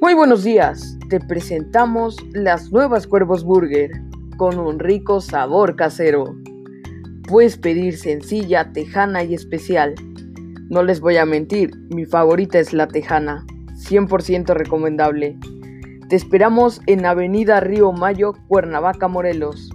Muy buenos días, te presentamos las nuevas Cuervos Burger con un rico sabor casero. Puedes pedir sencilla, tejana y especial. No les voy a mentir, mi favorita es la tejana, 100% recomendable. Te esperamos en Avenida Río Mayo, Cuernavaca, Morelos.